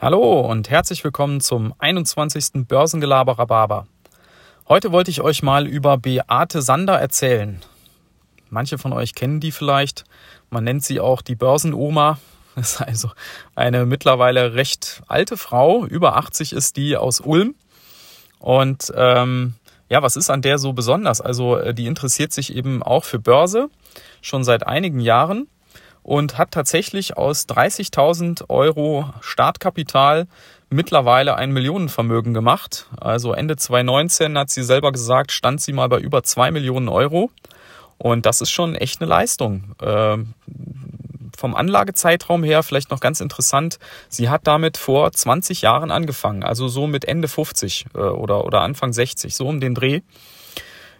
Hallo und herzlich willkommen zum 21. Börsengelaber Rhabarber. Heute wollte ich euch mal über Beate Sander erzählen. Manche von euch kennen die vielleicht. Man nennt sie auch die Börsenoma. Das ist also eine mittlerweile recht alte Frau. Über 80 ist die aus Ulm. Und ähm, ja, was ist an der so besonders? Also äh, die interessiert sich eben auch für Börse schon seit einigen Jahren und hat tatsächlich aus 30.000 Euro Startkapital mittlerweile ein Millionenvermögen gemacht. Also Ende 2019 hat sie selber gesagt, stand sie mal bei über zwei Millionen Euro. Und das ist schon echt eine Leistung. Ähm, vom Anlagezeitraum her vielleicht noch ganz interessant. Sie hat damit vor 20 Jahren angefangen, also so mit Ende 50 äh, oder, oder Anfang 60, so um den Dreh.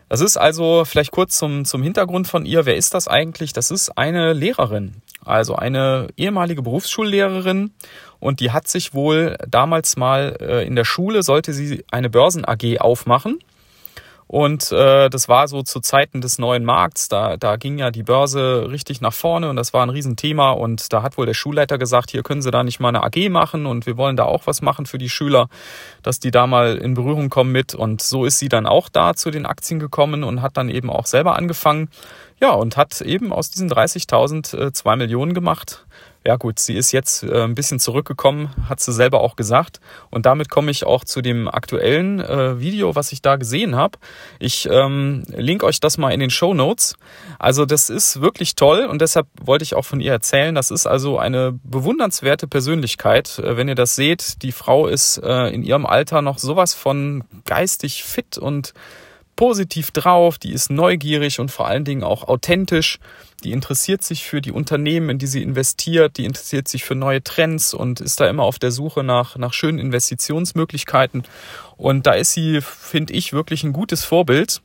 Das ist also vielleicht kurz zum, zum Hintergrund von ihr. Wer ist das eigentlich? Das ist eine Lehrerin, also eine ehemalige Berufsschullehrerin und die hat sich wohl damals mal äh, in der Schule, sollte sie eine Börsen AG aufmachen und äh, das war so zu Zeiten des neuen Markts. Da, da ging ja die Börse richtig nach vorne und das war ein Riesenthema. Und da hat wohl der Schulleiter gesagt, hier können Sie da nicht mal eine AG machen und wir wollen da auch was machen für die Schüler, dass die da mal in Berührung kommen mit. Und so ist sie dann auch da zu den Aktien gekommen und hat dann eben auch selber angefangen. Ja, und hat eben aus diesen 30.000 äh, zwei Millionen gemacht ja gut, sie ist jetzt äh, ein bisschen zurückgekommen, hat sie selber auch gesagt. Und damit komme ich auch zu dem aktuellen äh, Video, was ich da gesehen habe. Ich ähm, link euch das mal in den Show Notes. Also das ist wirklich toll und deshalb wollte ich auch von ihr erzählen. Das ist also eine bewundernswerte Persönlichkeit. Äh, wenn ihr das seht, die Frau ist äh, in ihrem Alter noch sowas von geistig fit und positiv drauf, die ist neugierig und vor allen Dingen auch authentisch. Die interessiert sich für die Unternehmen, in die sie investiert, die interessiert sich für neue Trends und ist da immer auf der Suche nach, nach schönen Investitionsmöglichkeiten. Und da ist sie, finde ich, wirklich ein gutes Vorbild.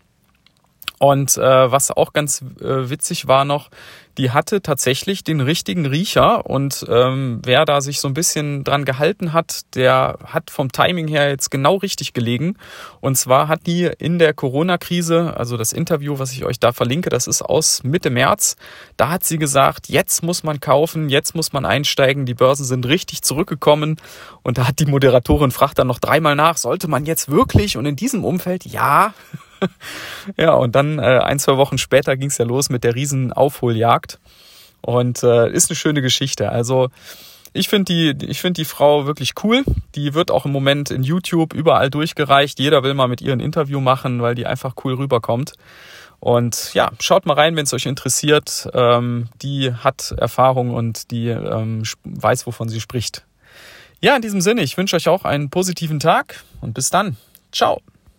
Und äh, was auch ganz äh, witzig war noch, die hatte tatsächlich den richtigen Riecher und ähm, wer da sich so ein bisschen dran gehalten hat, der hat vom Timing her jetzt genau richtig gelegen. Und zwar hat die in der Corona-Krise, also das Interview, was ich euch da verlinke, das ist aus Mitte März, da hat sie gesagt, jetzt muss man kaufen, jetzt muss man einsteigen, die Börsen sind richtig zurückgekommen. Und da hat die Moderatorin fragt dann noch dreimal nach, sollte man jetzt wirklich und in diesem Umfeld, ja. ja, und dann äh, ein, zwei Wochen später ging es ja los mit der riesen Aufholjagd. Und äh, ist eine schöne Geschichte. Also ich finde die, ich die Frau wirklich cool. Die wird auch im Moment in YouTube überall durchgereicht. Jeder will mal mit ihr ein Interview machen, weil die einfach cool rüberkommt. Und ja, schaut mal rein, wenn es euch interessiert. Ähm, die hat Erfahrung und die ähm, weiß, wovon sie spricht. Ja, in diesem Sinne, ich wünsche euch auch einen positiven Tag und bis dann. Ciao.